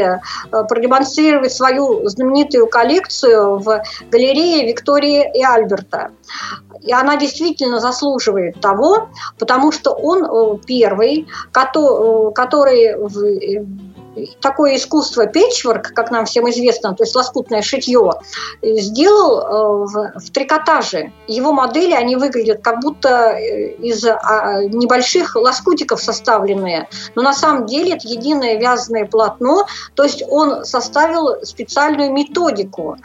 э, продемонстрировать свою знаменитую коллекцию в галерее Виктории и Альберта. И она действительно заслуживает того, потому что он первый, который такое искусство печворк, как нам всем известно, то есть лоскутное шитье, сделал э, в, трикотаже. Его модели, они выглядят как будто э, из а, небольших лоскутиков составленные, но на самом деле это единое вязаное полотно, то есть он составил специальную методику,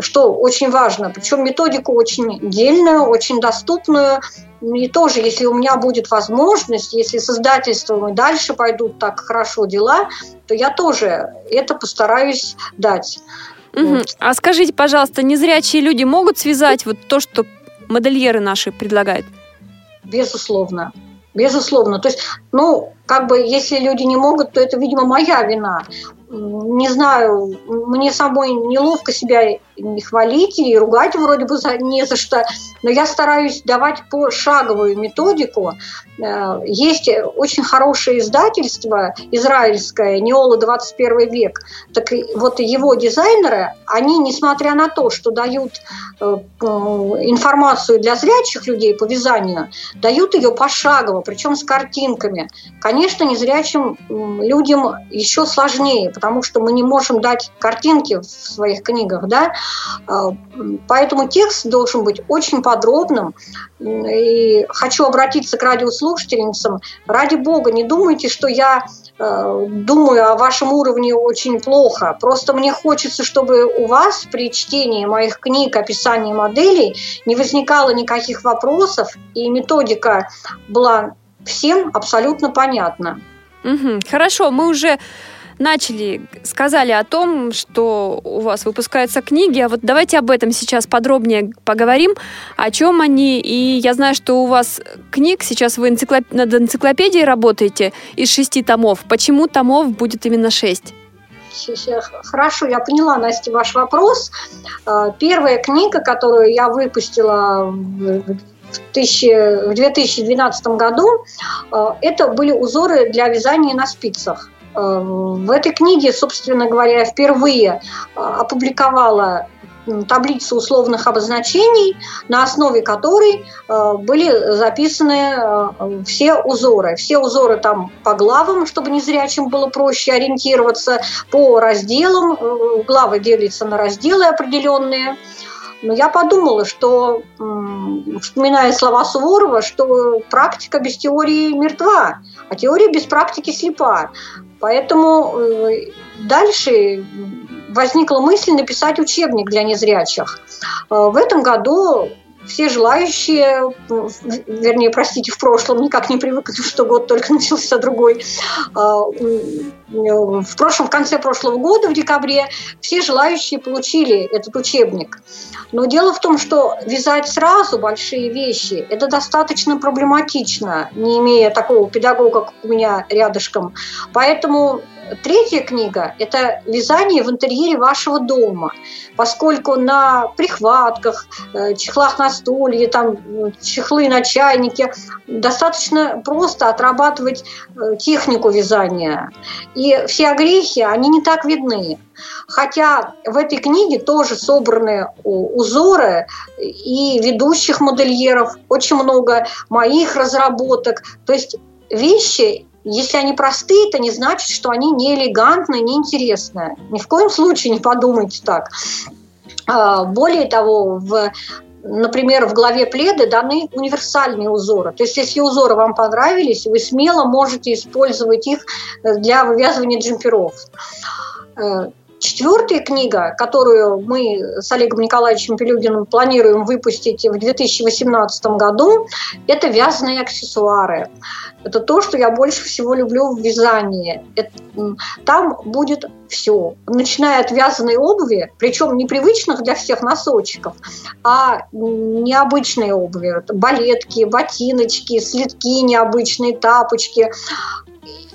что очень важно, причем методику очень дельную, очень доступную, и тоже, если у меня будет возможность, если с издательством и дальше пойдут так хорошо дела, то я тоже это постараюсь дать. Угу. Вот. А скажите, пожалуйста, незрячие люди могут связать вот то, что модельеры наши предлагают? Безусловно. Безусловно. То есть, ну, как бы, если люди не могут, то это, видимо, моя вина не знаю, мне самой неловко себя не хвалить и ругать вроде бы за, не за что, но я стараюсь давать пошаговую методику. Э, есть очень хорошее издательство израильское, Неола 21 век. Так вот его дизайнеры, они, несмотря на то, что дают э, информацию для зрячих людей по вязанию, дают ее пошагово, причем с картинками. Конечно, незрячим людям еще сложнее, потому что мы не можем дать картинки в своих книгах, да, а, поэтому текст должен быть очень подробным. И хочу обратиться к радиослушательницам. Ради бога, не думайте, что я э, думаю о вашем уровне очень плохо. Просто мне хочется, чтобы у вас при чтении моих книг, описании моделей не возникало никаких вопросов, и методика была всем абсолютно понятна. Угу, хорошо, мы уже начали, сказали о том, что у вас выпускаются книги, а вот давайте об этом сейчас подробнее поговорим, о чем они. И я знаю, что у вас книг, сейчас вы энциклоп... над энциклопедией работаете из шести томов. Почему томов будет именно шесть? Хорошо, я поняла, Настя, ваш вопрос. А, первая книга, которую я выпустила в 2012 году, а, это были узоры для вязания на спицах. Э, в этой книге, собственно говоря, я впервые э, опубликовала таблицу условных обозначений, на основе которой э, были записаны все узоры. Все узоры там по главам, чтобы незрячим было проще ориентироваться, по разделам. Главы делятся на разделы определенные. Но я подумала, что, вспоминая слова Суворова, что практика без теории мертва, а теория без практики слепа. Поэтому э, дальше возникла мысль написать учебник для незрячих. Э, в этом году все желающие, вернее, простите, в прошлом никак не привыкли, что год только начался другой. А, в прошлом, в конце прошлого года, в декабре, все желающие получили этот учебник. Но дело в том, что вязать сразу большие вещи – это достаточно проблематично, не имея такого педагога, как у меня рядышком. Поэтому Третья книга – это вязание в интерьере вашего дома, поскольку на прихватках, э, чехлах на стулье, там, чехлы на чайнике достаточно просто отрабатывать э, технику вязания. И все огрехи, они не так видны. Хотя в этой книге тоже собраны узоры и ведущих модельеров, очень много моих разработок. То есть вещи если они простые, это не значит, что они не элегантные, не интересные. Ни в коем случае не подумайте так. А, более того, в например, в главе пледы даны универсальные узоры. То есть, если узоры вам понравились, вы смело можете использовать их для вывязывания джемперов. Четвертая книга, которую мы с Олегом Николаевичем Пелюгиным планируем выпустить в 2018 году, это вязаные аксессуары. Это то, что я больше всего люблю в вязании. Там будет все, начиная от вязаной обуви, причем непривычных для всех носочков, а необычной обуви. Балетки, ботиночки, следки необычные, тапочки,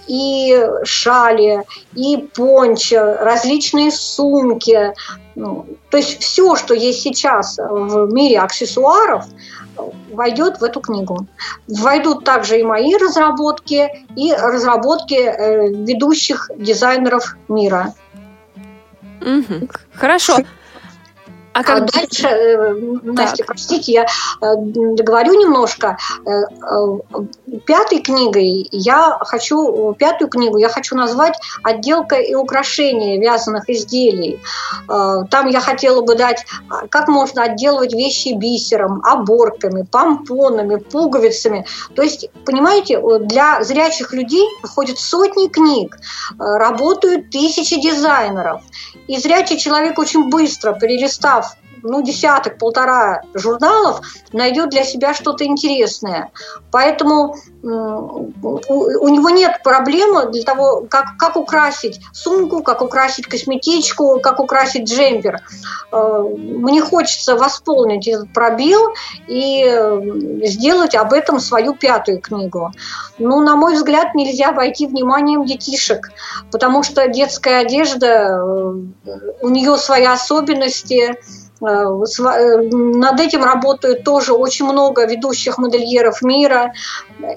и шали, и пончо, различные сумки. Ну, то есть все, что есть сейчас в мире аксессуаров, войдет в эту книгу. Войдут также и мои разработки, и разработки э, ведущих дизайнеров мира. Угу. Хорошо. А, а как дальше, э, Настя, так. простите, я э, договорю немножко. Э, пятой книгой я хочу, пятую книгу я хочу назвать «Отделка и украшения вязаных изделий». Там я хотела бы дать, как можно отделывать вещи бисером, оборками, помпонами, пуговицами. То есть, понимаете, для зрячих людей выходят сотни книг, работают тысячи дизайнеров. И зрячий человек очень быстро, перелистав ну, десяток, полтора журналов, найдет для себя что-то интересное. Поэтому у него нет проблемы для того, как, как украсить сумку, как украсить косметичку, как украсить джемпер. Э, мне хочется восполнить этот пробел и сделать об этом свою пятую книгу. Ну, на мой взгляд, нельзя обойти вниманием детишек, потому что детская одежда, э, у нее свои особенности, Э, э, над этим работают тоже очень много ведущих модельеров мира.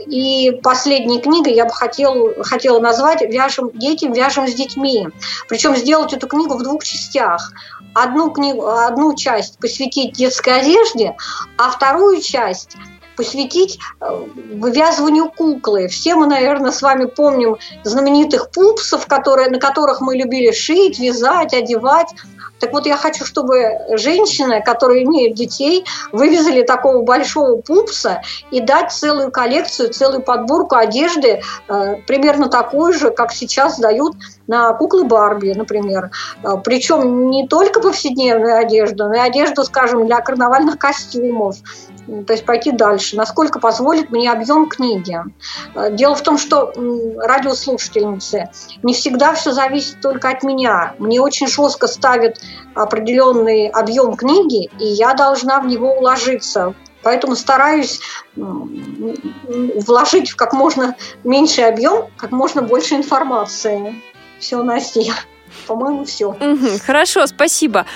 И последней книгой я бы хотел, хотела назвать «Вяжем детям, вяжем с детьми». Причем сделать эту книгу в двух частях. Одну, книгу, одну часть посвятить детской одежде, а вторую часть посвятить э, вывязыванию куклы. Все мы, наверное, с вами помним знаменитых пупсов, которые, на которых мы любили шить, вязать, одевать. Так вот, я хочу, чтобы женщины, которые имеют детей, вывезли такого большого пупса и дать целую коллекцию, целую подборку одежды, э, примерно такую же, как сейчас дают на куклы Барби, например. Э, причем не только повседневную одежду, но и одежду, скажем, для карнавальных костюмов, то есть пойти дальше, насколько позволит мне объем книги. Э, дело в том, что радиослушательницы, не всегда все зависит только от меня. Мне очень жестко ставят определенный объем книги, и я должна в него уложиться. Поэтому стараюсь вложить в как можно меньший объем, как можно больше информации. Все, Настя. По-моему, все. Угу, хорошо, спасибо.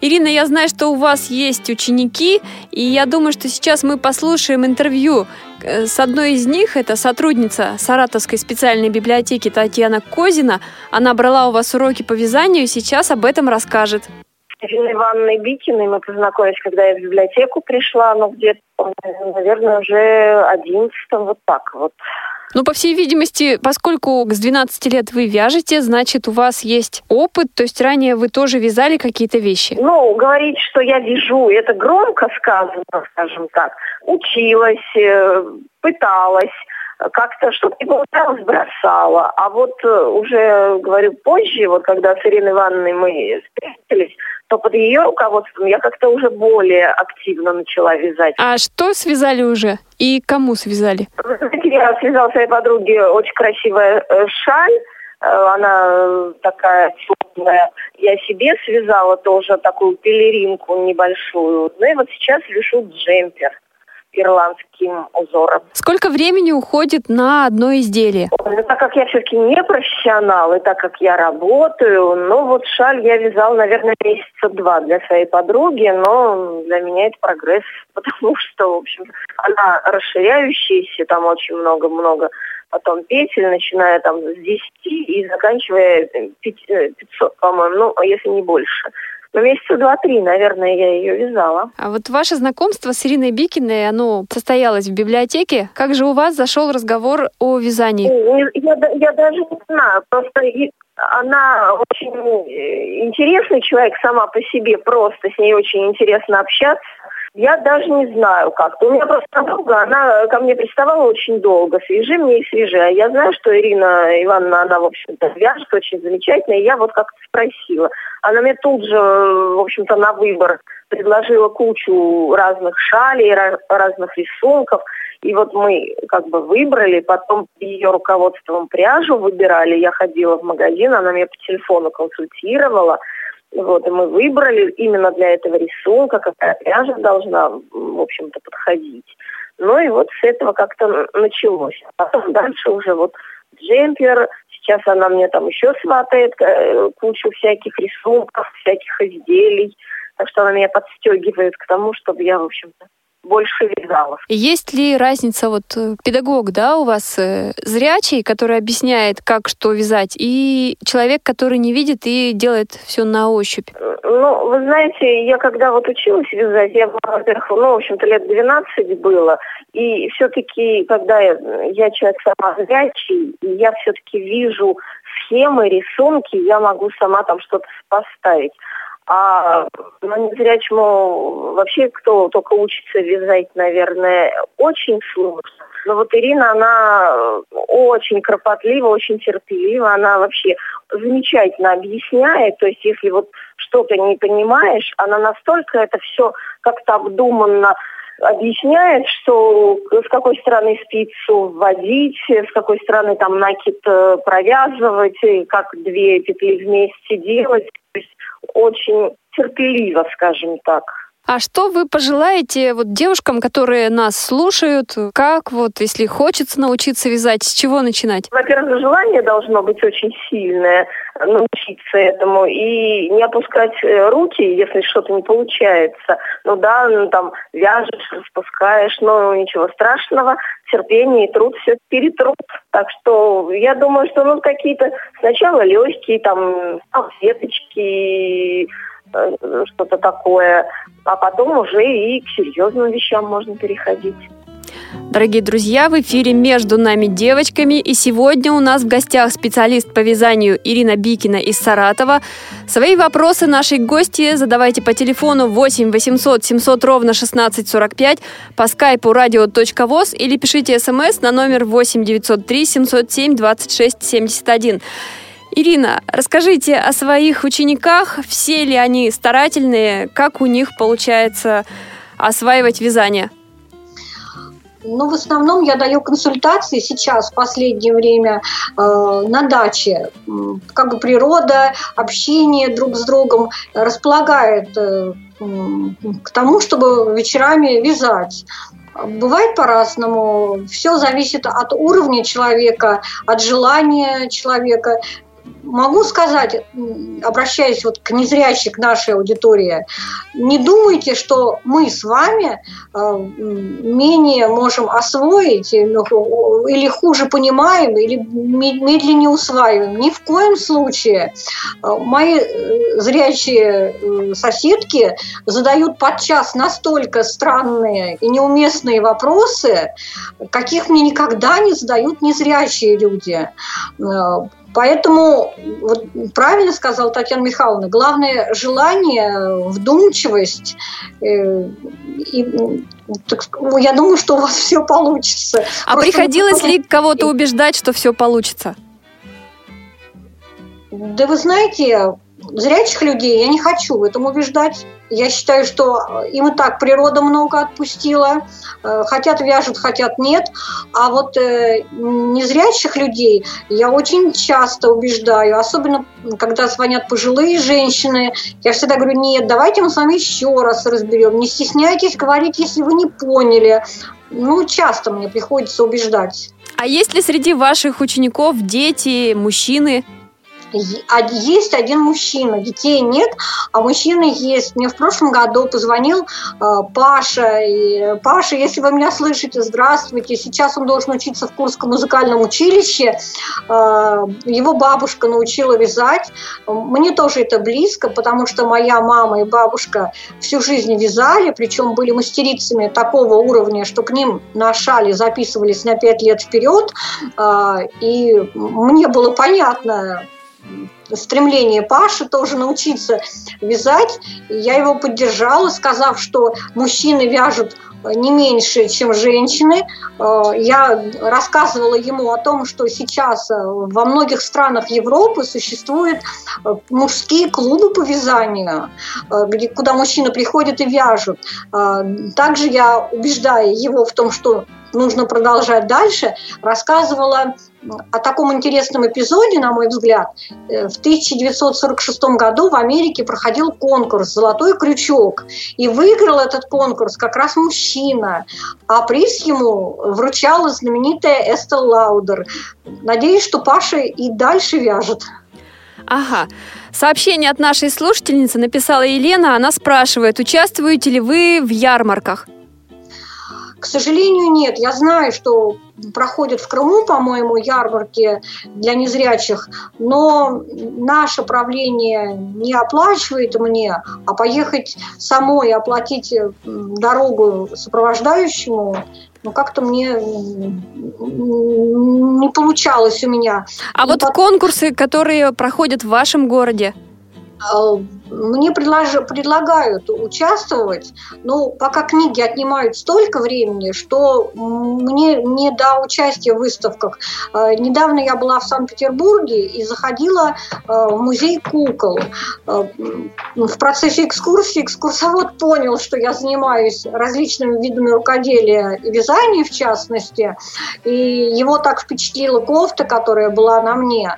Ирина, я знаю, что у вас есть ученики, и я думаю, что сейчас мы послушаем интервью э, с одной из них. Это сотрудница Саратовской специальной библиотеки Татьяна Козина. Она брала у вас уроки по вязанию и сейчас об этом расскажет. Ириной Ивановной Бикиной мы познакомились, когда я в библиотеку пришла, ну, где-то, наверное, уже одиннадцатом, вот так вот. Ну, по всей видимости, поскольку с 12 лет вы вяжете, значит, у вас есть опыт, то есть ранее вы тоже вязали какие-то вещи? Ну, говорить, что я вяжу, это громко сказано, скажем так. Училась, э, пыталась, как-то что-то не получалось, бросала. А вот э, уже, говорю, позже, вот когда с Ириной Ивановной мы встретились, то под ее руководством я как-то уже более активно начала вязать. А что связали уже? И кому связали? Я связала своей подруге очень красивая э, шаль. Э, она такая теплая. Я себе связала тоже такую пелеринку небольшую. Ну и вот сейчас вяжу джемпер ирландским узором. Сколько времени уходит на одно изделие? Ну, так как я все-таки не профессионал, и так как я работаю, ну вот шаль я вязала, наверное, месяца два для своей подруги, но для меня это прогресс, потому что, в общем, она расширяющаяся, там очень много-много потом петель, начиная там с 10 и заканчивая 500, по-моему, ну, если не больше. Ну, месяца два-три, наверное, я ее вязала. А вот ваше знакомство с Ириной Бикиной, оно состоялось в библиотеке. Как же у вас зашел разговор о вязании? Я, я даже не знаю. Просто она очень э, интересный человек сама по себе, просто с ней очень интересно общаться. Я даже не знаю как. У меня просто подруга, она ко мне приставала очень долго. Свяжи мне и свяжи. А я знаю, что Ирина Ивановна, она, в общем-то, вяжет очень замечательно. И я вот как-то спросила. Она мне тут же, в общем-то, на выбор предложила кучу разных шалей, разных рисунков. И вот мы как бы выбрали, потом ее руководством пряжу выбирали. Я ходила в магазин, она меня по телефону консультировала. Вот, и мы выбрали именно для этого рисунка, какая пряжа должна, в общем-то, подходить. Ну и вот с этого как-то началось. А потом дальше уже вот джемпер, сейчас она мне там еще сватает э, кучу всяких рисунков, всяких изделий. Так что она меня подстегивает к тому, чтобы я, в общем-то, больше вязала. Есть ли разница, вот э, педагог, да, у вас э, зрячий, который объясняет, как что вязать, и человек, который не видит и делает все на ощупь? Ну, вы знаете, я когда вот училась вязать, я была, во-первых, ну, в общем-то, лет 12 было, и все-таки, когда я, я человек сама зрячий, я все-таки вижу схемы, рисунки, я могу сама там что-то поставить. А ну, незрячему вообще, кто только учится вязать, наверное, очень сложно. Но вот Ирина, она очень кропотлива, очень терпелива, она вообще замечательно объясняет. То есть если вот что-то не понимаешь, она настолько это все как-то обдуманно объясняет, что с какой стороны спицу вводить, с какой стороны там накид э, провязывать, и как две петли вместе делать. То есть очень терпеливо, скажем так. А что вы пожелаете вот девушкам, которые нас слушают? Как вот, если хочется научиться вязать, с чего начинать? Во-первых, желание должно быть очень сильное научиться этому и не опускать э, руки, если что-то не получается. Ну да, ну, там вяжешь, распускаешь, но ничего страшного, терпение и труд все перетрут. Так что я думаю, что ну какие-то сначала легкие, там, салфеточки, Э, что-то такое, а потом уже и к серьезным вещам можно переходить. Дорогие друзья, в эфире «Между нами девочками» и сегодня у нас в гостях специалист по вязанию Ирина Бикина из Саратова. Свои вопросы нашей гости задавайте по телефону 8 800 700 ровно 1645, по скайпу radio.voz или пишите смс на номер 8 903 707 26 71. Ирина, расскажите о своих учениках. Все ли они старательные? Как у них получается осваивать вязание? Ну, в основном я даю консультации сейчас, в последнее время, э, на даче. Как бы природа, общение друг с другом располагает э, к тому, чтобы вечерами вязать. Бывает по-разному. Все зависит от уровня человека, от желания человека могу сказать, обращаясь вот к незрящей, к нашей аудитории, не думайте, что мы с вами э, менее можем освоить ну, или хуже понимаем, или медленнее усваиваем. Ни в коем случае. Э, мои э, зрячие соседки задают подчас настолько странные и неуместные вопросы, каких мне никогда не задают незрячие люди. Поэтому, вот правильно сказала Татьяна Михайловна, главное желание, вдумчивость. Э, и, так, я думаю, что у вас все получится. А Просто приходилось ли кого-то убеждать, что все получится? Да вы знаете, зрячих людей я не хочу в этом убеждать. Я считаю, что им и так природа много отпустила. Э, хотят вяжут, хотят нет. А вот э, незрячих людей я очень часто убеждаю, особенно когда звонят пожилые женщины. Я всегда говорю, нет, давайте мы с вами еще раз разберем. Не стесняйтесь говорить, если вы не поняли. Ну, часто мне приходится убеждать. А есть ли среди ваших учеников дети, мужчины? Есть один мужчина, детей нет, а мужчины есть. Мне в прошлом году позвонил э, Паша. И, Паша, если вы меня слышите, здравствуйте. Сейчас он должен учиться в Курском музыкальном училище. Э, его бабушка научила вязать. Мне тоже это близко, потому что моя мама и бабушка всю жизнь вязали, причем были мастерицами такого уровня, что к ним на шале записывались на пять лет вперед. Э, и мне было понятно, стремление Паши тоже научиться вязать. Я его поддержала, сказав, что мужчины вяжут не меньше, чем женщины. Э, я рассказывала ему о том, что сейчас э, во многих странах Европы существуют э, мужские клубы по вязанию, где, куда мужчины приходят и вяжут. Также я убеждаю его в том, что нужно продолжать дальше, рассказывала о таком интересном эпизоде, на мой взгляд. Э, в 1946 году в Америке проходил конкурс «Золотой крючок». И выиграл этот конкурс как раз мужчина. А приз ему вручала знаменитая Эстел Лаудер. Надеюсь, что Паша и дальше вяжет. Ага. Сообщение от нашей слушательницы написала Елена. Она спрашивает, участвуете ли вы в ярмарках? К сожалению, нет. Я знаю, что проходят в Крыму, по-моему, ярмарки для незрячих, но наше правление не оплачивает мне, а поехать самой оплатить дорогу сопровождающему, ну, как-то мне не получалось у меня. А И вот под... конкурсы, которые проходят в вашем городе? Мне предлож... предлагают участвовать, но пока книги отнимают столько времени, что мне не до участия в выставках. Э, недавно я была в Санкт-Петербурге и заходила э, в музей кукол. Э, в процессе экскурсии экскурсовод понял, что я занимаюсь различными видами рукоделия и вязания, в частности, и его так впечатлила кофта, которая была на мне.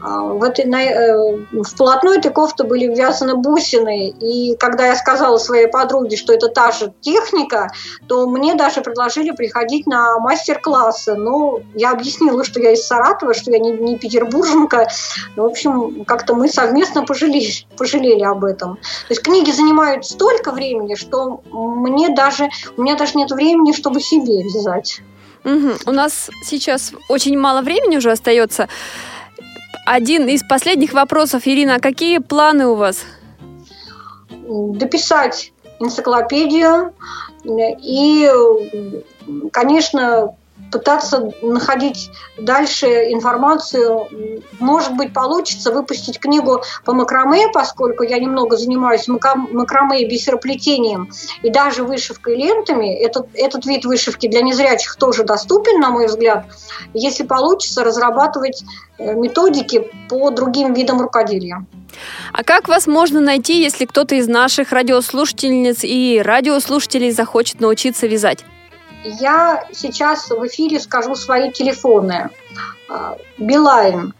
В, этой, в полотно этой кофты были ввязаны бусины, и когда я сказала своей подруге, что это та же техника, то мне даже предложили приходить на мастер-классы. Но я объяснила, что я из Саратова, что я не, не петербурженка. Ну, в общем, как-то мы совместно пожалели, пожалели об этом. То есть книги занимают столько времени, что мне даже, у меня даже нет времени, чтобы себе вязать. Угу. У нас сейчас очень мало времени уже остается. Один из последних вопросов, Ирина, а какие планы у вас? Дописать энциклопедию. И, конечно, пытаться находить дальше информацию. Может быть, получится выпустить книгу по макраме, поскольку я немного занимаюсь макраме и бисероплетением, и даже вышивкой лентами. Этот, этот вид вышивки для незрячих тоже доступен, на мой взгляд. Если получится, разрабатывать э, методики по другим видам рукоделия. А как вас можно найти, если кто-то из наших радиослушательниц и радиослушателей захочет научиться вязать? Я сейчас в эфире скажу свои телефоны. А, Билайн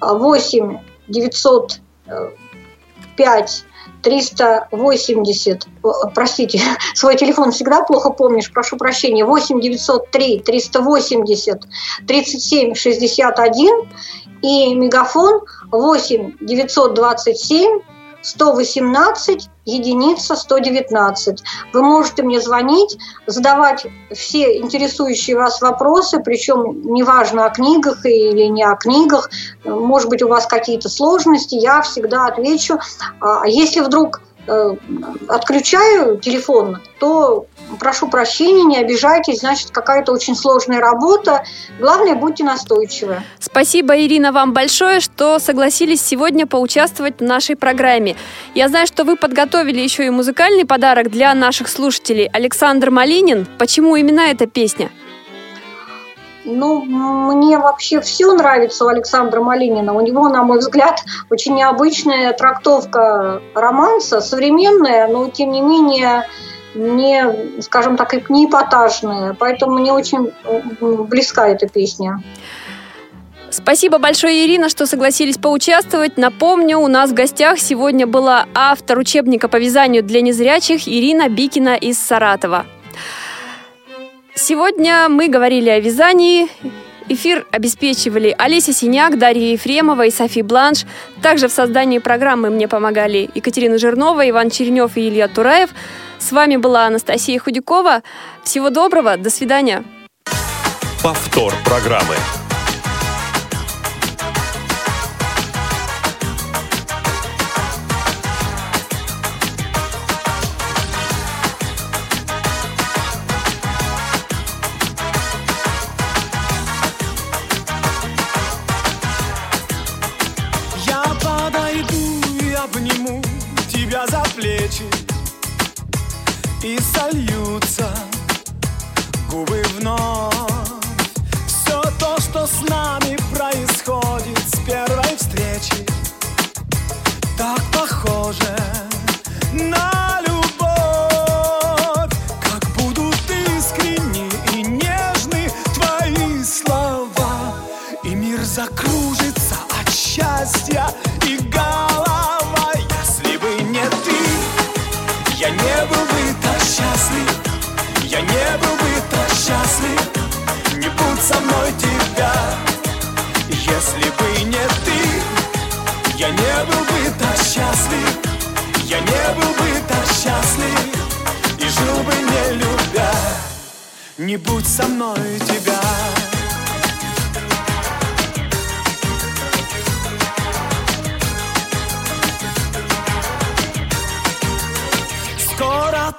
8 905 380, простите, свой телефон всегда плохо помнишь, прошу прощения, 8 903 380 37 61 и мегафон 8 927 118 единица 119. Вы можете мне звонить, задавать все интересующие вас вопросы, причем неважно о книгах или не о книгах, может быть у вас какие-то сложности, я всегда отвечу. А если вдруг отключаю телефон, то прошу прощения, не обижайтесь, значит, какая-то очень сложная работа. Главное, будьте настойчивы. Спасибо, Ирина, вам большое, что согласились сегодня поучаствовать в нашей программе. Я знаю, что вы подготовили еще и музыкальный подарок для наших слушателей. Александр Малинин. Почему именно эта песня? Ну, мне вообще все нравится у Александра Малинина. У него, на мой взгляд, очень необычная трактовка романса, современная, но тем не менее не, скажем так, не эпатажная. Поэтому мне очень близка эта песня. Спасибо большое, Ирина, что согласились поучаствовать. Напомню, у нас в гостях сегодня была автор учебника по вязанию для незрячих Ирина Бикина из Саратова. Сегодня мы говорили о вязании. Эфир обеспечивали Олеся Синяк, Дарья Ефремова и Софи Бланш. Также в создании программы мне помогали Екатерина Жирнова, Иван Черенев и Илья Тураев. С вами была Анастасия Худякова. Всего доброго, до свидания. Повтор программы. Похоже на любовь. Как будут искренни и нежны твои слова. И мир закружится от счастья и не был бы так счастлив, я не был бы так счастлив, не будь со мной тебя. Если бы не ты, я не был бы так счастлив, я не был бы так счастлив, и жил бы не любя, не будь со мной тебя.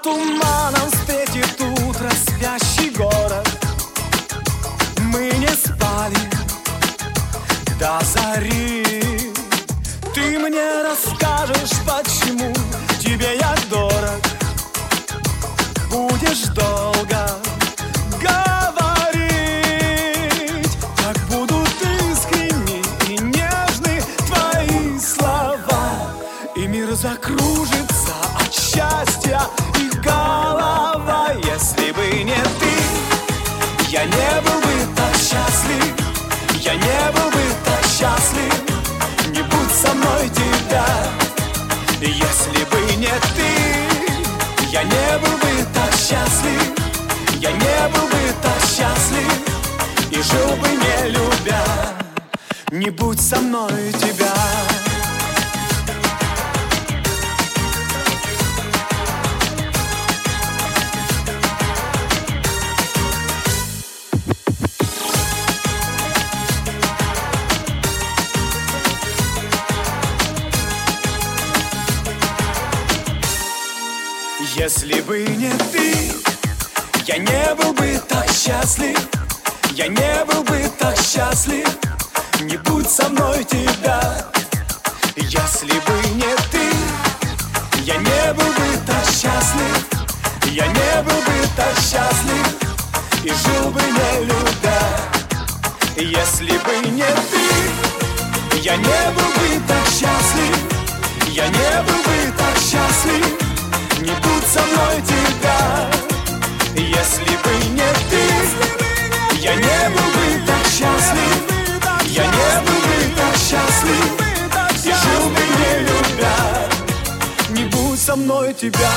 туманом встретит утро спящий город. Мы не спали до зари Ты мне расскажешь, почему тебе я дорог? Будешь долго говорить Как будут искренни и нежны твои слова. И мир закружится от счастья и голова Если бы не ты, я не был бы так счастлив Я не был бы так счастлив И жил бы не любя Не будь со мной тебя. Если бы не ты, я не был бы так счастлив Я не был бы так счастлив Не будь со мной тебя. Если бы не ты, я не был бы так счастлив. Я не был бы так счастлив И жил бы не любя. Если бы не ты, я не был бы так счастлив. Я не был бы так счастлив не будь со мной тебя. Если бы Я не был бы так счастлив. Я не был бы так счастлив. И жил бы не любя. Не будь со мной тебя